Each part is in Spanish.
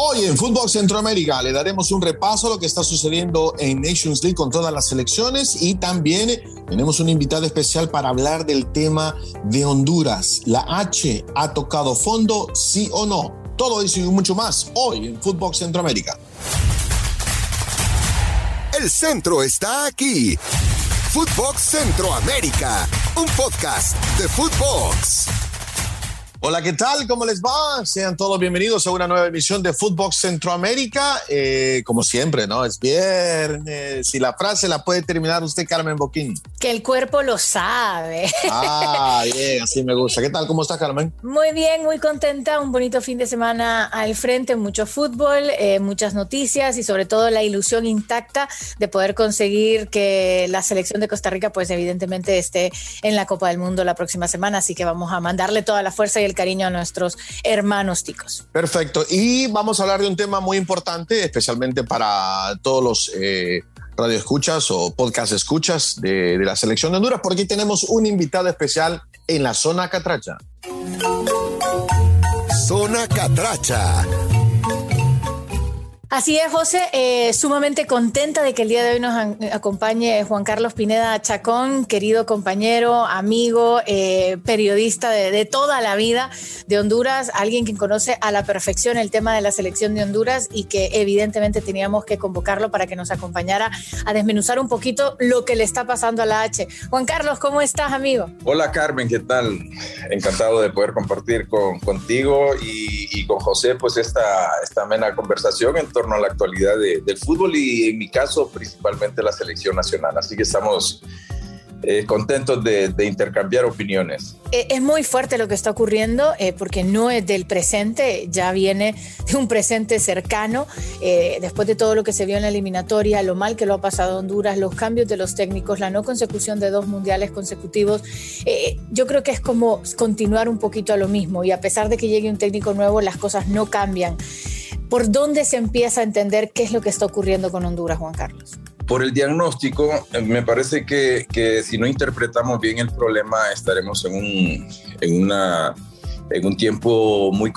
Hoy en Fútbol Centroamérica le daremos un repaso a lo que está sucediendo en Nations League con todas las selecciones y también tenemos un invitado especial para hablar del tema de Honduras. ¿La H ha tocado fondo, sí o no? Todo eso y mucho más hoy en Fútbol Centroamérica. El centro está aquí. Footbox Centroamérica, un podcast de Footbox. Hola, ¿qué tal? ¿Cómo les va? Sean todos bienvenidos a una nueva emisión de Footbox Centroamérica. Eh, como siempre, ¿no? Es viernes. Si la frase la puede terminar usted, Carmen Boquín. Que el cuerpo lo sabe. Ah, bien, así me gusta. ¿Qué tal? ¿Cómo está, Carmen? Muy bien, muy contenta. Un bonito fin de semana al frente, mucho fútbol, eh, muchas noticias y sobre todo la ilusión intacta de poder conseguir que la selección de Costa Rica, pues evidentemente esté en la Copa del Mundo la próxima semana. Así que vamos a mandarle toda la fuerza y el cariño a nuestros hermanos ticos. Perfecto. Y vamos a hablar de un tema muy importante, especialmente para todos los eh, radioescuchas o podcast escuchas de, de la selección de Honduras, porque tenemos un invitado especial en la zona Catracha. Zona Catracha Así es, José, eh, sumamente contenta de que el día de hoy nos acompañe Juan Carlos Pineda Chacón, querido compañero, amigo, eh, periodista de, toda la vida de Honduras, alguien que conoce a la perfección el tema de la selección de Honduras y que evidentemente teníamos que convocarlo para que nos acompañara a desmenuzar un poquito lo que le está pasando a la H. Juan Carlos, ¿cómo estás, amigo? Hola, Carmen, ¿qué tal? Encantado de poder compartir con, contigo y, con José pues esta, esta amena conversación. Entonces, torno a la actualidad del fútbol y en mi caso principalmente la selección nacional. Así que estamos eh, contentos de, intercambiar opiniones. Eh, es muy fuerte lo que está ocurriendo eh, porque no es del presente, ya viene de un presente cercano, después de todo lo que se vio en la eliminatoria, lo mal que lo ha pasado Honduras, los cambios de los técnicos, la no consecución de dos mundiales consecutivos, yo creo que es como continuar un poquito a lo mismo y a pesar de que llegue un técnico nuevo, las cosas no cambian. ¿Por dónde se empieza a entender qué es lo que está ocurriendo con Honduras, Juan Carlos? Por el diagnóstico, eh, me parece que, que si no interpretamos bien el problema, estaremos en un, en una, en un tiempo muy,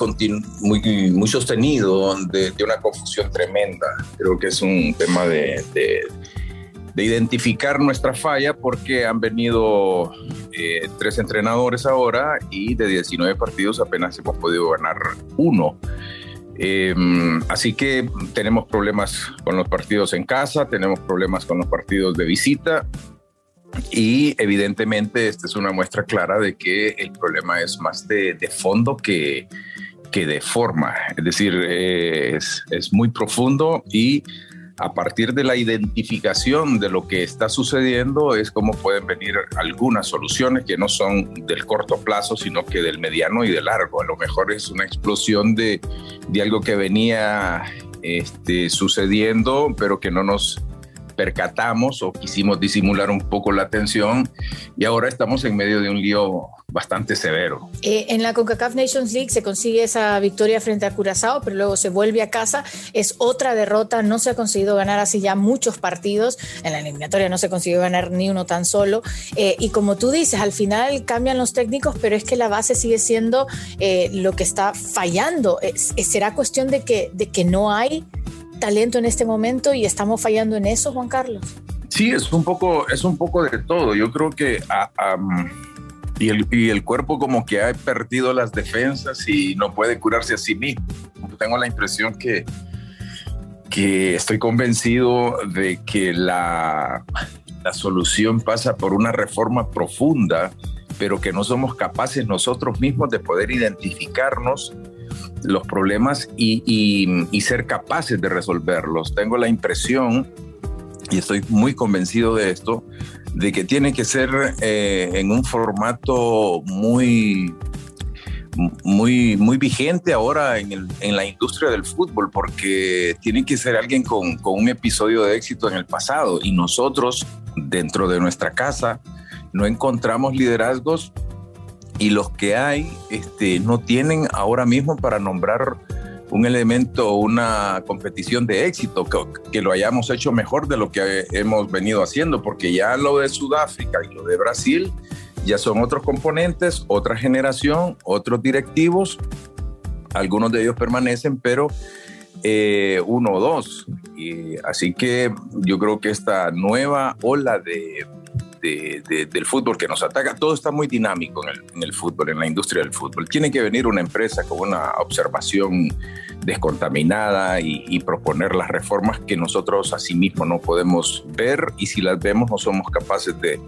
muy, muy sostenido de, una confusión tremenda. Creo que es un tema de, de, de identificar nuestra falla porque han venido eh, tres entrenadores ahora y de 19 partidos apenas hemos podido ganar uno. Eh, así que tenemos problemas con los partidos en casa, tenemos problemas con los partidos de visita y evidentemente esta es una muestra clara de que el problema es más de, de fondo que, que, de forma. Es decir, es, es muy profundo y a partir de la identificación de lo que está sucediendo es como pueden venir algunas soluciones que no son del corto plazo, sino que del mediano y del largo. A lo mejor es una explosión de, de algo que venía este, sucediendo, pero que no nos percatamos o quisimos disimular un poco la tensión y ahora estamos en medio de un lío bastante severo. Eh, en la CONCACAF Nations League se consigue esa victoria frente a Curazao, pero luego se vuelve a casa, es otra derrota, no se ha conseguido ganar así ya muchos partidos, en la eliminatoria no se consiguió ganar ni uno tan solo, eh, y como tú dices, al final cambian los técnicos, pero es que la base sigue siendo eh, lo que está fallando. ¿Será cuestión de que, de que no hay talento en este momento y estamos fallando en eso, Juan Carlos? Sí, es un poco, es un poco de todo. Yo creo que y, el, y el cuerpo como que ha perdido las defensas y no puede curarse a sí mismo. Tengo la impresión que, que estoy convencido de que la, la solución pasa por una reforma profunda, pero que no somos capaces nosotros mismos de poder identificarnos los problemas y, ser capaces de resolverlos. Tengo la impresión, y estoy muy convencido de esto, de que tiene que ser eh, en un formato muy, muy, muy vigente ahora en, la industria del fútbol, porque tiene que ser alguien con, con, un episodio de éxito en el pasado y nosotros, dentro de nuestra casa, no encontramos liderazgos y los que hay este, no tienen ahora mismo para nombrar un elemento, una competición de éxito, que, que, lo hayamos hecho mejor de lo que hemos venido haciendo, porque ya lo de Sudáfrica y lo de Brasil ya son otros componentes, otra generación, otros directivos, algunos de ellos permanecen, pero eh, uno o dos. Y, así que yo creo que esta nueva ola de, del fútbol que nos ataca, todo está muy dinámico en el, fútbol, en la industria del fútbol. Tiene que venir una empresa con una observación descontaminada y, proponer las reformas que nosotros asimismo no podemos ver y si las vemos no somos capaces de,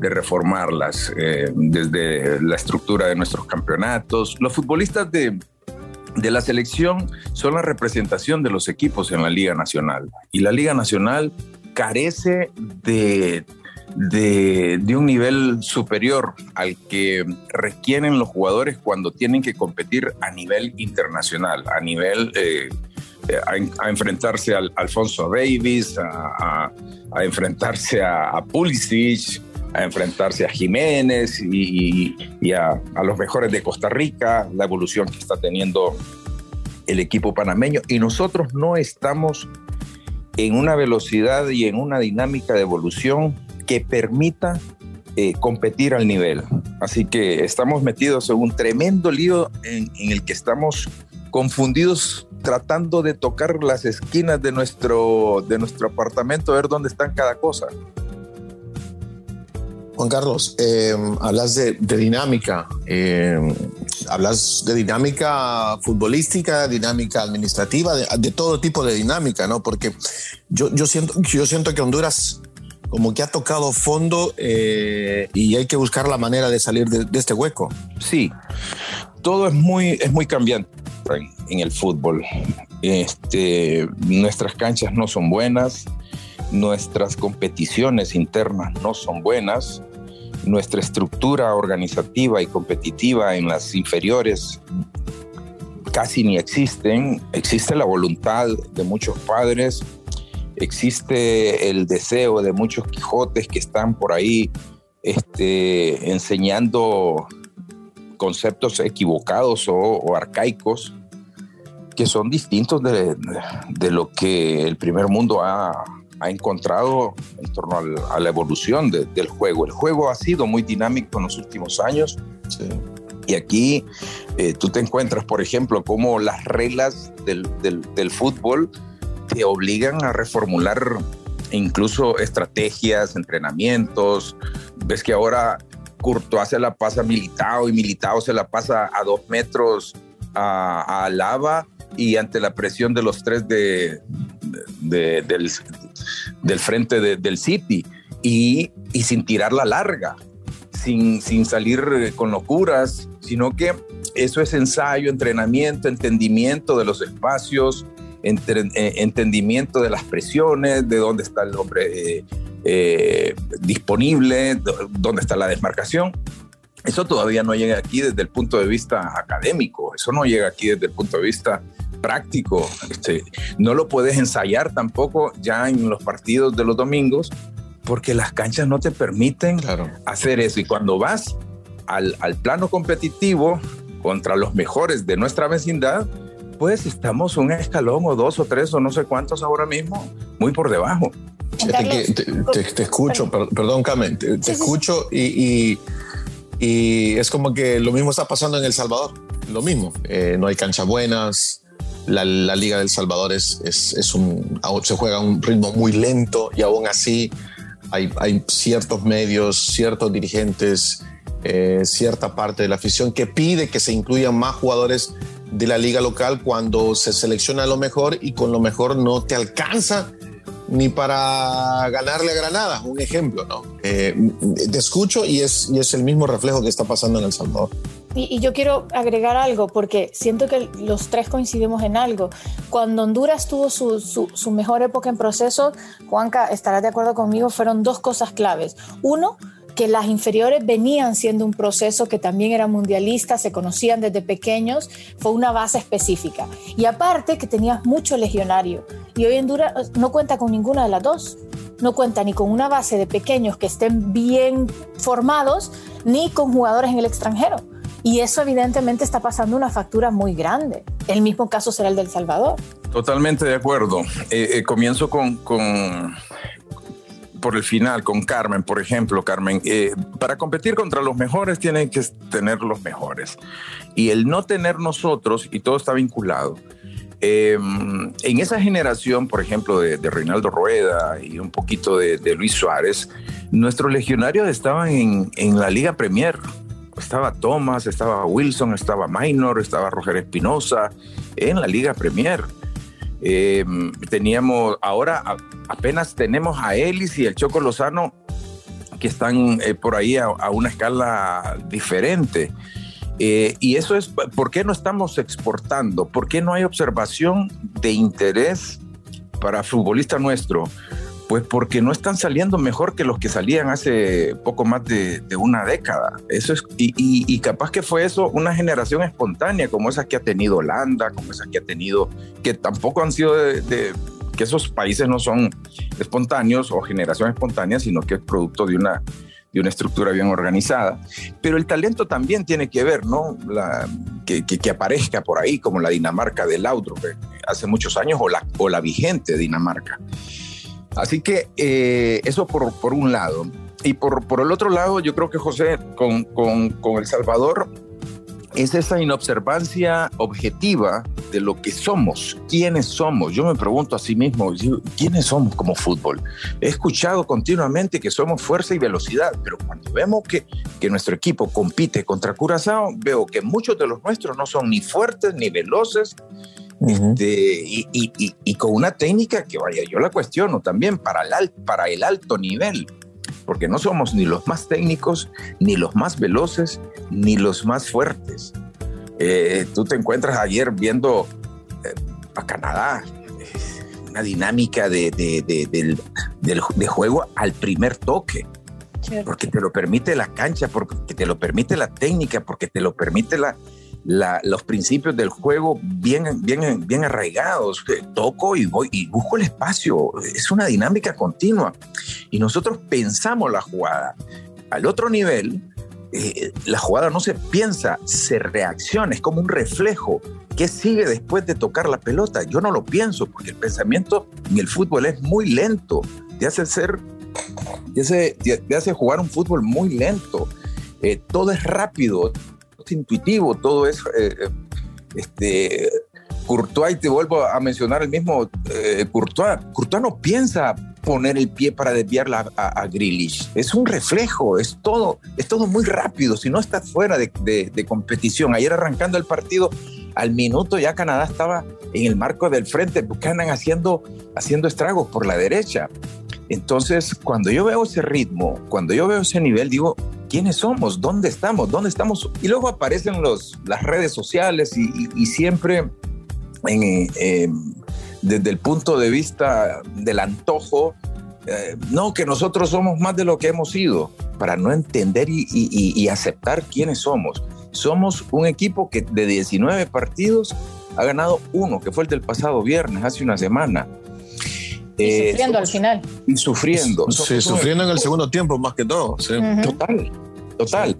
reformarlas eh, desde la estructura de nuestros campeonatos. Los futbolistas de, de la selección son la representación de los equipos en la Liga Nacional y la Liga Nacional carece de de, un nivel superior al que requieren los jugadores cuando tienen que competir a nivel internacional, a nivel eh, a, enfrentarse al Alfonso Davis, a, enfrentarse a, Pulisic, a enfrentarse a Jiménez y, a, los mejores de Costa Rica, la evolución que está teniendo el equipo panameño. Y nosotros no estamos en una velocidad y en una dinámica de evolución que permita eh, competir al nivel. Así que estamos metidos en un tremendo lío en, el que estamos confundidos tratando de tocar las esquinas de nuestro, de nuestro apartamento, ver dónde están cada cosa. Juan Carlos, eh, hablas de, dinámica, eh, hablas de dinámica futbolística, dinámica administrativa, de, todo tipo de dinámica, ¿no? Porque yo, yo, siento, yo siento que Honduras como que ha tocado fondo eh, y hay que buscar la manera de salir de, este hueco. Sí, todo es muy, es muy cambiante en el fútbol. Este, nuestras canchas no son buenas, nuestras competiciones internas no son buenas, nuestra estructura organizativa y competitiva en las inferiores casi ni existen. Existe la voluntad de muchos padres existe el deseo de muchos Quijotes que están por ahí este, enseñando conceptos equivocados o, arcaicos que son distintos de, lo que el primer mundo ha, encontrado en torno a la evolución del juego. El juego ha sido muy dinámico en los últimos años. Y aquí eh, tú te encuentras, por ejemplo, como las reglas del, del fútbol te obligan a reformular incluso estrategias, entrenamientos. Ves que ahora Courtois se la pasa a Militao y Militao se la pasa a dos metros a, a Lava y ante la presión de los tres de, del, del, frente del City y, y, sin tirar la larga, sin, sin salir con locuras, sino que eso es ensayo, entrenamiento, entendimiento de los espacios, eh, entendimiento de las presiones, de dónde está el hombre eh, eh, disponible, dónde está la desmarcación. Eso todavía no llega aquí desde el punto de vista académico, eso no llega aquí desde el punto de vista práctico. Este, no lo puedes ensayar tampoco ya en los partidos de los domingos porque las canchas no te permiten hacer eso. Y cuando vas al, al plano competitivo contra los mejores de nuestra vecindad, pues estamos un escalón o dos o tres o no sé cuántos ahora mismo, muy por debajo. te, escucho, perdón, Carmen, te, escucho y, y, es como que lo mismo está pasando en El Salvador, lo mismo, eh, no hay canchas buenas, la, Liga del Salvador es, es, un, se juega a un ritmo muy lento y aún así hay, hay ciertos medios, ciertos dirigentes, eh, cierta parte de la afición que pide que se incluyan más jugadores de la liga local cuando se selecciona lo mejor y con lo mejor no te alcanza ni para ganarle a Granada, un ejemplo, ¿no? Eh, te escucho y es, y es el mismo reflejo que está pasando en El Salvador. Y, yo quiero agregar algo, porque siento que los tres coincidimos en algo. Cuando Honduras tuvo su, su, su mejor época en proceso, Juanca, estarás de acuerdo conmigo, fueron dos cosas claves. Uno, que las inferiores venían siendo un proceso que también era mundialista, se conocían desde pequeños, fue una base específica. Y aparte que tenías mucho legionario. Y hoy en Dura no cuenta con ninguna de las dos. No cuenta ni con una base de pequeños que estén bien formados, ni con jugadores en el extranjero. Y eso evidentemente está pasando una factura muy grande. El mismo caso será el del Salvador. Totalmente de acuerdo. Eh, eh, comienzo con por el final con Carmen, por ejemplo, Carmen, eh, para competir contra los mejores tienen que tener los mejores. Y el no tener nosotros, y todo está vinculado, Em, en esa generación, por ejemplo, de, Reinaldo Rueda y un poquito de, Luis Suárez, nuestros legionarios estaban en, en, la Liga Premier. Estaba Thomas, estaba Wilson, estaba Minor, estaba Roger Espinosa en la Liga Premier. Em, teníamos, ahora apenas tenemos a Ellis y el Choco Lozano que están eh, por ahí a, una escala diferente. Eh, y eso es, ¿por qué no estamos exportando? ¿Por qué no hay observación de interés para futbolista nuestro? Pues porque no están saliendo mejor que los que salían hace poco más de, una década. Eso es, y, capaz que fue eso una generación espontánea, como esa que ha tenido Holanda, como esa que ha tenido, que tampoco han sido de, que esos países no son espontáneos o generación espontánea, sino que es producto de una, de una estructura bien organizada. Pero el talento también tiene que ver, ¿no? La, que, que, aparezca por ahí, como la Dinamarca del Laudrup hace muchos años, o la, o la vigente Dinamarca. Así que eh, eso por, por, un lado. Y por, por, el otro lado, yo creo que José, con, con, con El Salvador, es esa inobservancia objetiva de lo que somos, quiénes somos. Yo me pregunto a sí mismo, ¿quiénes somos como fútbol? He escuchado continuamente que somos fuerza y velocidad, pero cuando vemos que, que nuestro equipo compite contra Curazao, veo que muchos de los nuestros no son ni fuertes ni veloces, este, y, con una técnica que, vaya, yo la cuestiono también para el, para el alto nivel, porque no somos ni los más técnicos, ni los más veloces, ni los más fuertes. Eh, tú te encuentras ayer viendo eh, a Canadá una dinámica de, de, juego al primer toque. Porque te lo permite la cancha, porque te lo permite la técnica, porque te lo permite la, los principios del juego bien, bien, bien arraigados. Toco y voy y busco el espacio. Es una dinámica continua. Y nosotros pensamos la jugada. Al otro nivel, eh, la jugada no se piensa, se reacciona, es como un reflejo. ¿Qué sigue después de tocar la pelota? Yo no lo pienso, porque el pensamiento en el fútbol es muy lento. Te hace ser, te hace, te hace jugar un fútbol muy lento. Eh, todo es rápido, intuitivo, todo es... Eh, eh, este, Courtois, te vuelvo a mencionar el mismo eh, Courtois, Courtois no piensa poner el pie para desviarla a, a, Es un reflejo, es todo, es todo muy rápido. Si no estás fuera de, de, competición, ayer arrancando el partido, al minuto ya Canadá estaba en el marco del frente, Buchanan haciendo, haciendo estragos por la derecha. Entonces, cuando yo veo ese ritmo, cuando yo veo ese nivel, digo, quiénes somos, dónde estamos, dónde estamos. Y luego aparecen los, las redes sociales y, siempre eh, desde el punto de vista del antojo, eh, no, que nosotros somos más de lo que hemos sido, para no entender y, y, aceptar quiénes somos. Somos un equipo que de 19 partidos ha ganado uno, que fue el del pasado viernes, hace una semana. Y eh, sufriendo al final. Y sufriendo. Sí, sufriendo en el segundo tiempo más que todo. Total, total.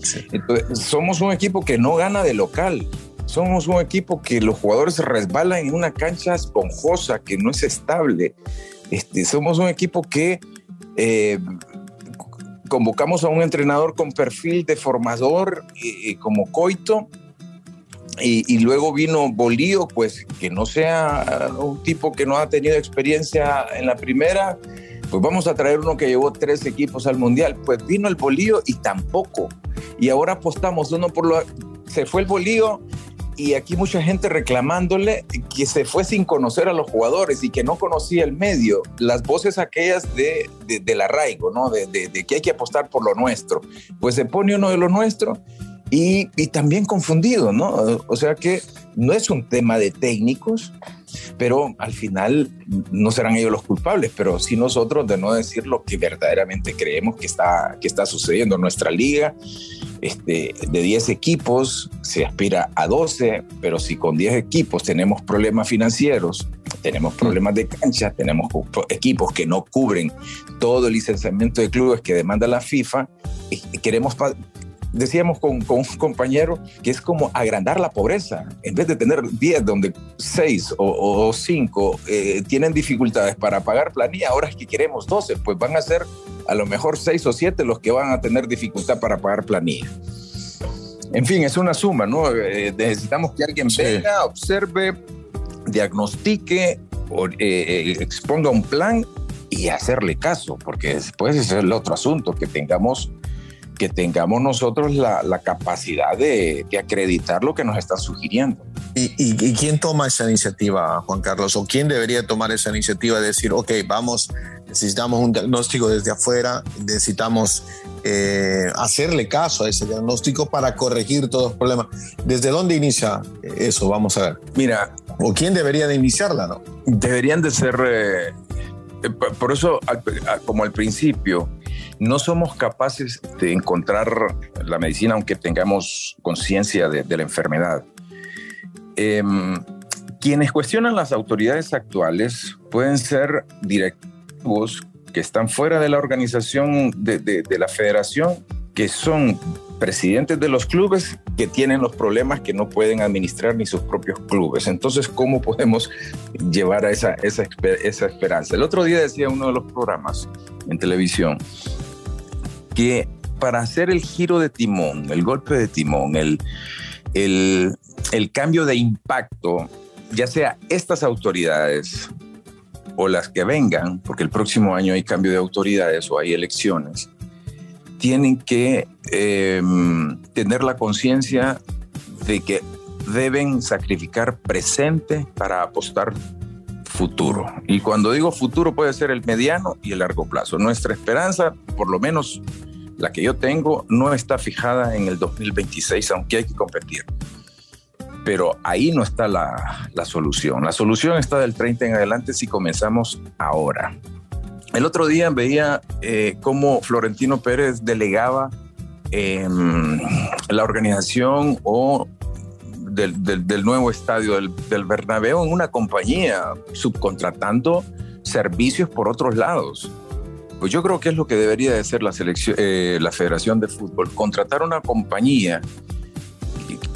somos un equipo que no gana de local. Somos un equipo que los jugadores resbalan en una cancha esponjosa que no es estable. Este, somos un equipo que eh, convocamos a un entrenador con perfil de formador eh, como Coito y, luego vino Bolío, pues que no sea un tipo que no ha tenido experiencia en la primera, pues vamos a traer uno que llevó tres equipos al Mundial. Pues vino el Bolío y tampoco. Y ahora apostamos uno por lo... Se fue el Bolío y aquí mucha gente reclamándole que se fue sin conocer a los jugadores y que no conocía el medio. Las voces aquellas de, del arraigo, ¿no? De, de, que hay que apostar por lo nuestro. Pues se pone uno de lo nuestro y, también confundido, ¿no? O sea que no es un tema de técnicos, pero al final no serán ellos los culpables, pero sí nosotros de no decir lo que verdaderamente creemos que está, que está sucediendo en nuestra liga. Este, de 10 equipos se aspira a 12, pero si con 10 equipos tenemos problemas financieros, tenemos problemas de cancha, tenemos equipos que no cubren todo el licenciamiento de clubes que demanda la FIFA, y queremos decíamos con, un compañero que es como agrandar la pobreza. En vez de tener 10, donde 6 o 5 eh, tienen dificultades para pagar planilla, ahora es que queremos 12, pues van a ser a lo mejor 6 o 7 los que van a tener dificultad para pagar planilla. En fin, es una suma, ¿no? Eh, necesitamos que alguien venga, observe, diagnostique, o, eh, eh, exponga un plan y hacerle caso, porque después es el otro asunto, que tengamos, que tengamos nosotros la, la capacidad de, de, acreditar lo que nos está sugiriendo. ¿Y, y, y quién toma esa iniciativa, Juan Carlos? ¿O quién debería tomar esa iniciativa de decir, ok, vamos, necesitamos un diagnóstico desde afuera, necesitamos eh, hacerle caso a ese diagnóstico para corregir todos los problemas? ¿Desde dónde inicia eso? Vamos a ver. Mira. ¿O quién debería de iniciarla, no? Deberían de ser... Eh, por eso, como al principio, no somos capaces de encontrar la medicina aunque tengamos conciencia de, la enfermedad. Eh, quienes cuestionan las autoridades actuales pueden ser directivos que están fuera de la organización de, de, de la federación, que son presidentes de los clubes que tienen los problemas que no pueden administrar ni sus propios clubes. Entonces, ¿cómo podemos llevar a esa, esa esperanza? El otro día decía uno de los programas en televisión que para hacer el giro de timón, el golpe de timón, el, el, cambio de impacto, ya sea estas autoridades o las que vengan, porque el próximo año hay cambio de autoridades o hay elecciones, tienen que eh, tener la conciencia de que deben sacrificar presente para apostar futuro. Y cuando digo futuro puede ser el mediano y el largo plazo. Nuestra esperanza, por lo menos la que yo tengo, no está fijada en el 2026, aunque hay que competir. Pero ahí no está la, la solución. La solución está del 30 en adelante si comenzamos ahora. El otro día veía eh, cómo Florentino Pérez delegaba eh, la organización o del, del, del nuevo estadio del, del, Bernabéu en una compañía, subcontratando servicios por otros lados. Pues yo creo que es lo que debería de ser la, selección, eh, la Federación de Fútbol, contratar una compañía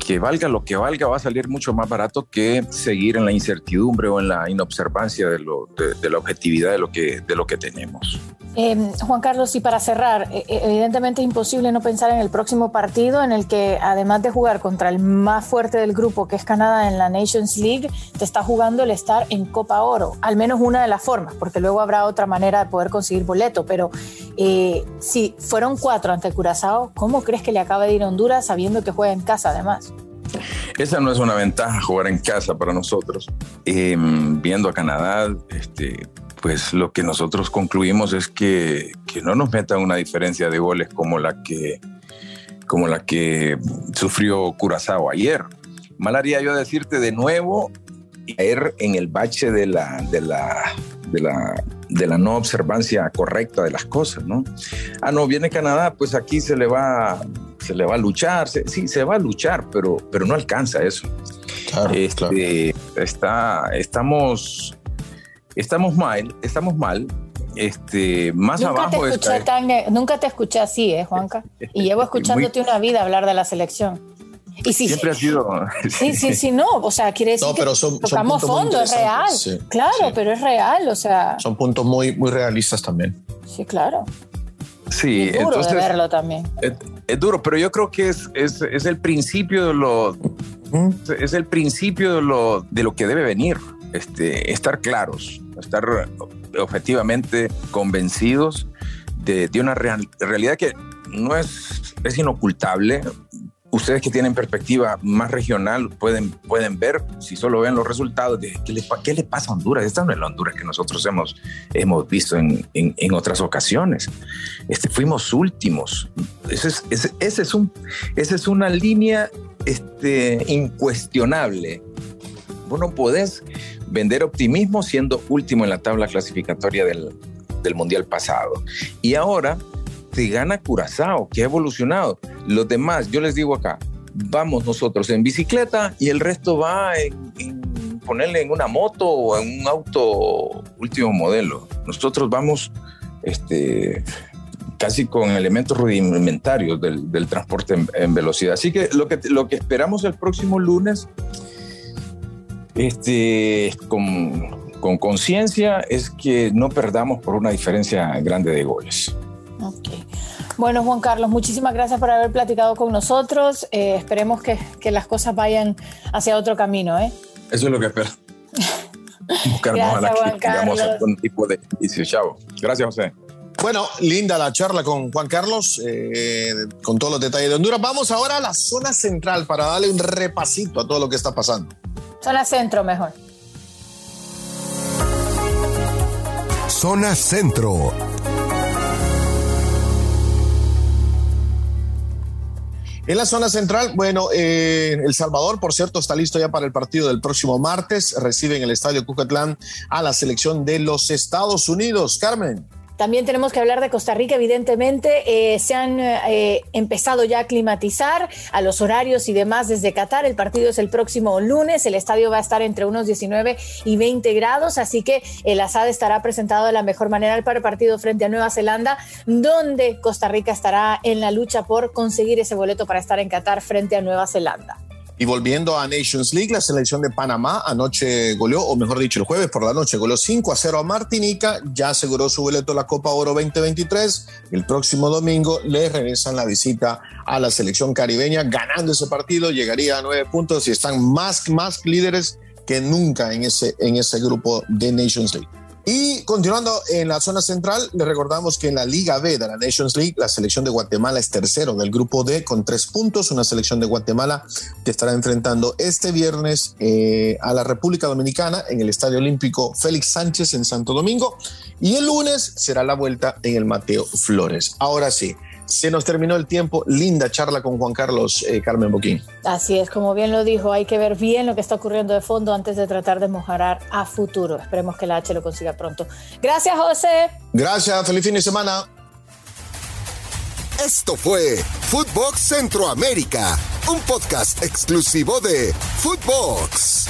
que valga lo que valga, va a salir mucho más barato que seguir en la incertidumbre o en la inobservancia de, lo, de, de la objetividad de lo que, de lo que tenemos. Eh, Juan Carlos, y para cerrar, evidentemente es imposible no pensar en el próximo partido en el que, además de jugar contra el más fuerte del grupo, que es Canadá en la Nations League, te está jugando el estar en Copa Oro, al menos una de las formas, porque luego habrá otra manera de poder conseguir boleto. Pero eh, si fueron cuatro ante Curazao, ¿cómo crees que le acaba de ir a Honduras sabiendo que juega en casa además? Esa no es una ventaja jugar en casa para nosotros. Eh, viendo a Canadá, este, pues lo que nosotros concluimos es que, que, no nos metan una diferencia de goles como la que, como la que sufrió Curazao ayer. Mal haría yo decirte de nuevo caer en el bache de la, de la, de la, de la no observancia correcta de las cosas, ¿no? Ah, no, viene Canadá, pues aquí se le va, se le va a luchar, se, sí, se va a luchar, pero, pero no alcanza eso. Claro, este, claro. Está, estamos, estamos mal, estamos mal. Este, más nunca abajo te escuché tan, Nunca te escuché así, ¿eh, Juanca? Y llevo escuchándote muy, una vida hablar de la selección. Y si, siempre ha sido. Sí, sí, sí, no. O sea, quiere decir no, pero son, que tocamos son fondo, es real. Sí, claro, sí. pero es real, o sea. Son puntos muy, muy realistas también. Sí, claro. Sí, es duro entonces, de verlo también. Es, es, duro, pero yo creo que es, es, es el principio de lo. Es el principio de lo, de lo que debe venir. Este, estar claros, estar objetivamente convencidos de, de una real, realidad que no es, es inocultable. Ustedes que tienen perspectiva más regional pueden, pueden ver, si solo ven los resultados, de qué le, qué le pasa a Honduras. Esta no es la Honduras que nosotros hemos, hemos visto en, en, en otras ocasiones. Este, fuimos últimos. Ese es, ese, ese es, un, esa es una línea este, incuestionable. Vos no podés vender optimismo siendo último en la tabla clasificatoria del, del Mundial pasado. Y ahora te gana Curazao, que ha evolucionado. Los demás, yo les digo acá, vamos nosotros en bicicleta y el resto va en, ponerle en una moto o en un auto último modelo. Nosotros vamos este, casi con elementos rudimentarios del, del transporte en, en, velocidad. Así que lo, que lo que esperamos el próximo lunes, este, con, con conciencia, es que no perdamos por una diferencia grande de goles. Okay. Bueno, Juan Carlos, muchísimas gracias por haber platicado con nosotros. Eh, esperemos que, que, las cosas vayan hacia otro camino. ¿eh? Eso es lo que espero. buscarnos a la que digamos algún tipo de inicio. Chavo. Gracias, José. Bueno, linda la charla con Juan Carlos, eh, con todos los detalles de Honduras. Vamos ahora a la zona central para darle un repasito a todo lo que está pasando. Zona centro mejor. Zona centro. En la zona central, bueno, eh, El Salvador, por cierto, está listo ya para el partido del próximo martes. Recibe en el Estadio Cucatlán a la selección de los Estados Unidos. Carmen. También tenemos que hablar de Costa Rica, evidentemente. Eh, se han eh, empezado ya a climatizar a los horarios y demás desde Qatar. El partido es el próximo lunes. El estadio va a estar entre unos 19 y 20 grados, así que el ASAD estará presentado de la mejor manera para el partido frente a Nueva Zelanda, donde Costa Rica estará en la lucha por conseguir ese boleto para estar en Qatar frente a Nueva Zelanda. Y volviendo a Nations League, la selección de Panamá anoche goleó, o mejor dicho, el jueves por la noche, goleó 5 a 0 a Martinica, ya aseguró su boleto a la Copa Oro 2023. El próximo domingo le regresan la visita a la selección caribeña, ganando ese partido, llegaría a nueve puntos y están más, más líderes que nunca en ese, en ese grupo de Nations League. Y continuando en la zona central, le recordamos que en la Liga B de la Nations League, la selección de Guatemala es tercero del grupo D con tres puntos, una selección de Guatemala que estará enfrentando este viernes eh, a la República Dominicana en el Estadio Olímpico Félix Sánchez en Santo Domingo y el lunes será la vuelta en el Mateo Flores. Ahora sí. Se nos terminó el tiempo. Linda charla con Juan Carlos eh, Carmen Boquín. Así es, como bien lo dijo, hay que ver bien lo que está ocurriendo de fondo antes de tratar de mejorar a futuro. Esperemos que la H lo consiga pronto. Gracias, José. Gracias, feliz fin de semana. Esto fue Footbox Centroamérica, un podcast exclusivo de Footbox.